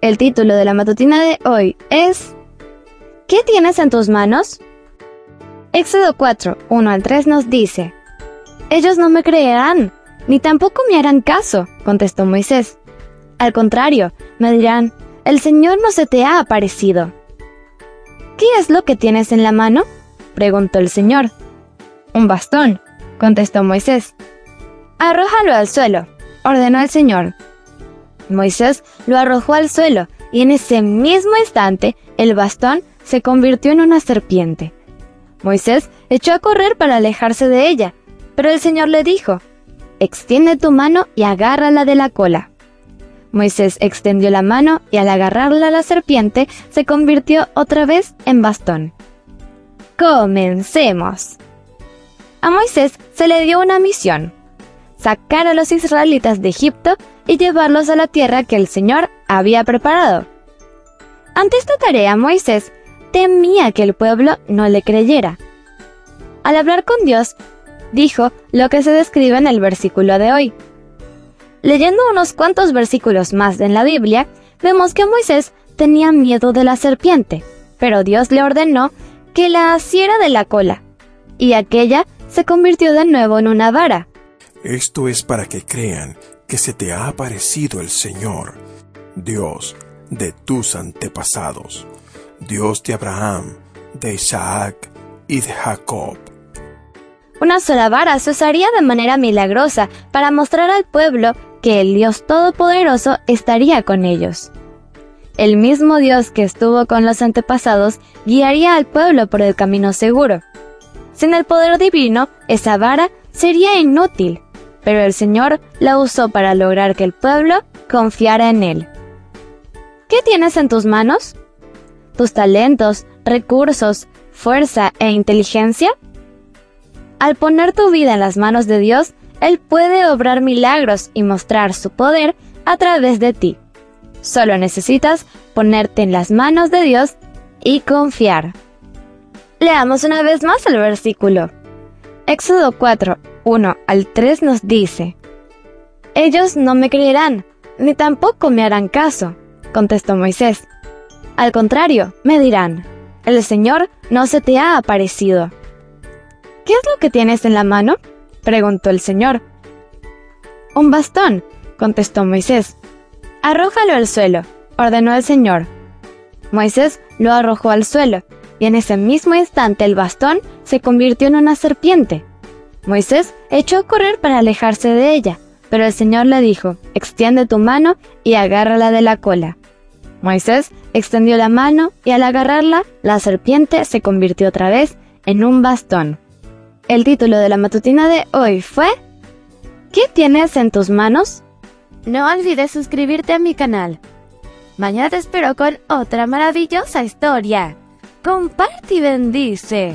El título de la matutina de hoy es ¿Qué tienes en tus manos? Éxodo 4, 1 al 3 nos dice, Ellos no me creerán, ni tampoco me harán caso, contestó Moisés. Al contrario, me dirán, el Señor no se te ha aparecido. ¿Qué es lo que tienes en la mano? preguntó el Señor. Un bastón, contestó Moisés. Arrójalo al suelo, ordenó el Señor. Moisés lo arrojó al suelo y en ese mismo instante el bastón se convirtió en una serpiente. Moisés echó a correr para alejarse de ella, pero el Señor le dijo, Extiende tu mano y agárrala de la cola. Moisés extendió la mano y al agarrarla la serpiente se convirtió otra vez en bastón. Comencemos. A Moisés se le dio una misión sacar a los israelitas de Egipto y llevarlos a la tierra que el Señor había preparado. Ante esta tarea Moisés temía que el pueblo no le creyera. Al hablar con Dios, dijo lo que se describe en el versículo de hoy. Leyendo unos cuantos versículos más en la Biblia, vemos que Moisés tenía miedo de la serpiente, pero Dios le ordenó que la asiera de la cola, y aquella se convirtió de nuevo en una vara, esto es para que crean que se te ha aparecido el Señor, Dios de tus antepasados, Dios de Abraham, de Isaac y de Jacob. Una sola vara se usaría de manera milagrosa para mostrar al pueblo que el Dios Todopoderoso estaría con ellos. El mismo Dios que estuvo con los antepasados guiaría al pueblo por el camino seguro. Sin el poder divino, esa vara sería inútil pero el Señor la usó para lograr que el pueblo confiara en Él. ¿Qué tienes en tus manos? ¿Tus talentos, recursos, fuerza e inteligencia? Al poner tu vida en las manos de Dios, Él puede obrar milagros y mostrar su poder a través de ti. Solo necesitas ponerte en las manos de Dios y confiar. Leamos una vez más el versículo. Éxodo 4, 1 al 3 nos dice, Ellos no me creerán, ni tampoco me harán caso, contestó Moisés. Al contrario, me dirán, el Señor no se te ha aparecido. ¿Qué es lo que tienes en la mano? preguntó el Señor. Un bastón, contestó Moisés. Arrójalo al suelo, ordenó el Señor. Moisés lo arrojó al suelo, y en ese mismo instante el bastón se convirtió en una serpiente. Moisés echó a correr para alejarse de ella, pero el Señor le dijo, extiende tu mano y agárrala de la cola. Moisés extendió la mano y al agarrarla, la serpiente se convirtió otra vez en un bastón. El título de la matutina de hoy fue ¿Qué tienes en tus manos? No olvides suscribirte a mi canal. Mañana te espero con otra maravillosa historia. Comparte y bendice.